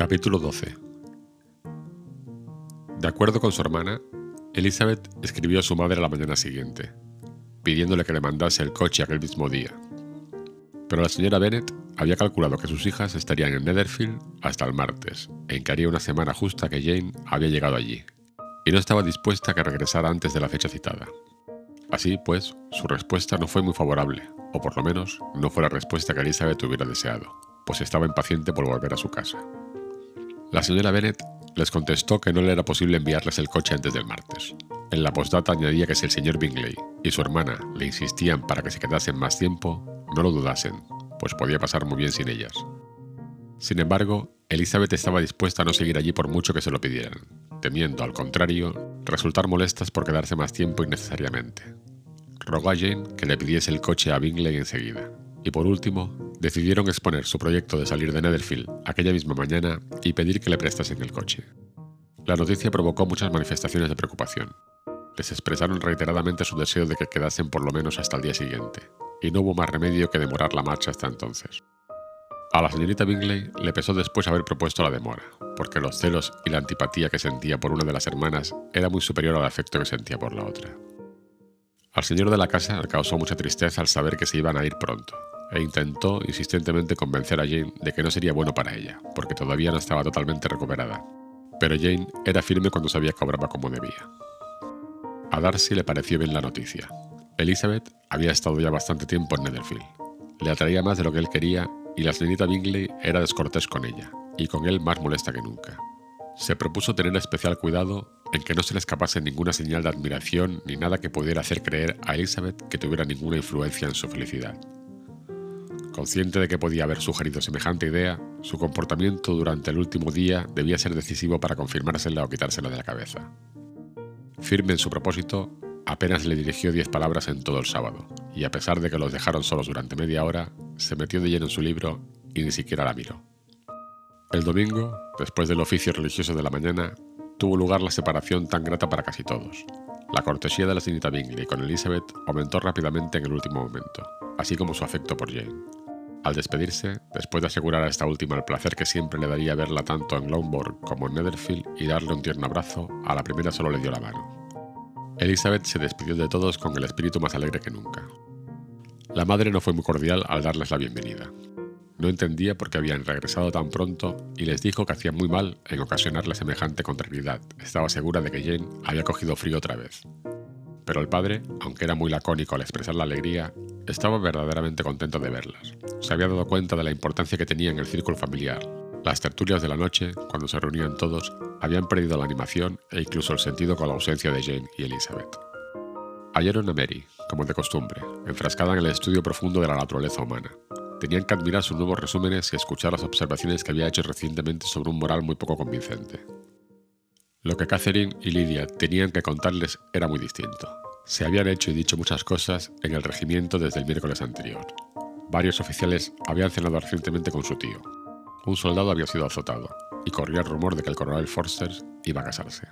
Capítulo 12 De acuerdo con su hermana, Elizabeth escribió a su madre a la mañana siguiente, pidiéndole que le mandase el coche aquel mismo día. Pero la señora Bennet había calculado que sus hijas estarían en Netherfield hasta el martes, en que haría una semana justa que Jane había llegado allí, y no estaba dispuesta a que regresara antes de la fecha citada. Así pues, su respuesta no fue muy favorable, o por lo menos no fue la respuesta que Elizabeth hubiera deseado, pues estaba impaciente por volver a su casa. La señora Bennet les contestó que no le era posible enviarles el coche antes del martes. En la postdata añadía que si el señor Bingley y su hermana le insistían para que se quedasen más tiempo, no lo dudasen, pues podía pasar muy bien sin ellas. Sin embargo, Elizabeth estaba dispuesta a no seguir allí por mucho que se lo pidieran, temiendo, al contrario, resultar molestas por quedarse más tiempo innecesariamente. Rogó a Jane que le pidiese el coche a Bingley enseguida, y por último, decidieron exponer su proyecto de salir de Netherfield aquella misma mañana y pedir que le prestasen el coche. La noticia provocó muchas manifestaciones de preocupación. Les expresaron reiteradamente su deseo de que quedasen por lo menos hasta el día siguiente, y no hubo más remedio que demorar la marcha hasta entonces. A la señorita Bingley le pesó después haber propuesto la demora, porque los celos y la antipatía que sentía por una de las hermanas era muy superior al afecto que sentía por la otra. Al señor de la casa le causó mucha tristeza al saber que se iban a ir pronto, e intentó insistentemente convencer a Jane de que no sería bueno para ella, porque todavía no estaba totalmente recuperada. Pero Jane era firme cuando sabía que obraba como debía. A Darcy le pareció bien la noticia. Elizabeth había estado ya bastante tiempo en Netherfield. Le atraía más de lo que él quería y la señorita Bingley era descortés con ella, y con él más molesta que nunca. Se propuso tener especial cuidado en que no se le escapase ninguna señal de admiración ni nada que pudiera hacer creer a Elizabeth que tuviera ninguna influencia en su felicidad. Consciente de que podía haber sugerido semejante idea, su comportamiento durante el último día debía ser decisivo para confirmársela o quitársela de la cabeza. Firme en su propósito, apenas le dirigió diez palabras en todo el sábado, y a pesar de que los dejaron solos durante media hora, se metió de lleno en su libro y ni siquiera la miró. El domingo, después del oficio religioso de la mañana, tuvo lugar la separación tan grata para casi todos. La cortesía de la señorita Bingley con Elizabeth aumentó rápidamente en el último momento, así como su afecto por Jane. Al despedirse, después de asegurar a esta última el placer que siempre le daría verla tanto en Longbourn como en Netherfield y darle un tierno abrazo, a la primera solo le dio la mano. Elizabeth se despidió de todos con el espíritu más alegre que nunca. La madre no fue muy cordial al darles la bienvenida. No entendía por qué habían regresado tan pronto y les dijo que hacía muy mal en ocasionarle semejante contrariedad. Estaba segura de que Jane había cogido frío otra vez. Pero el padre, aunque era muy lacónico al expresar la alegría, estaba verdaderamente contento de verlas. Se había dado cuenta de la importancia que tenía en el círculo familiar. Las tertulias de la noche, cuando se reunían todos, habían perdido la animación e incluso el sentido con la ausencia de Jane y Elizabeth. Hallaron a Mary, como de costumbre, enfrascada en el estudio profundo de la naturaleza humana. Tenían que admirar sus nuevos resúmenes y escuchar las observaciones que había hecho recientemente sobre un moral muy poco convincente. Lo que Catherine y Lydia tenían que contarles era muy distinto. Se habían hecho y dicho muchas cosas en el regimiento desde el miércoles anterior. Varios oficiales habían cenado recientemente con su tío. Un soldado había sido azotado, y corría el rumor de que el coronel Forster iba a casarse.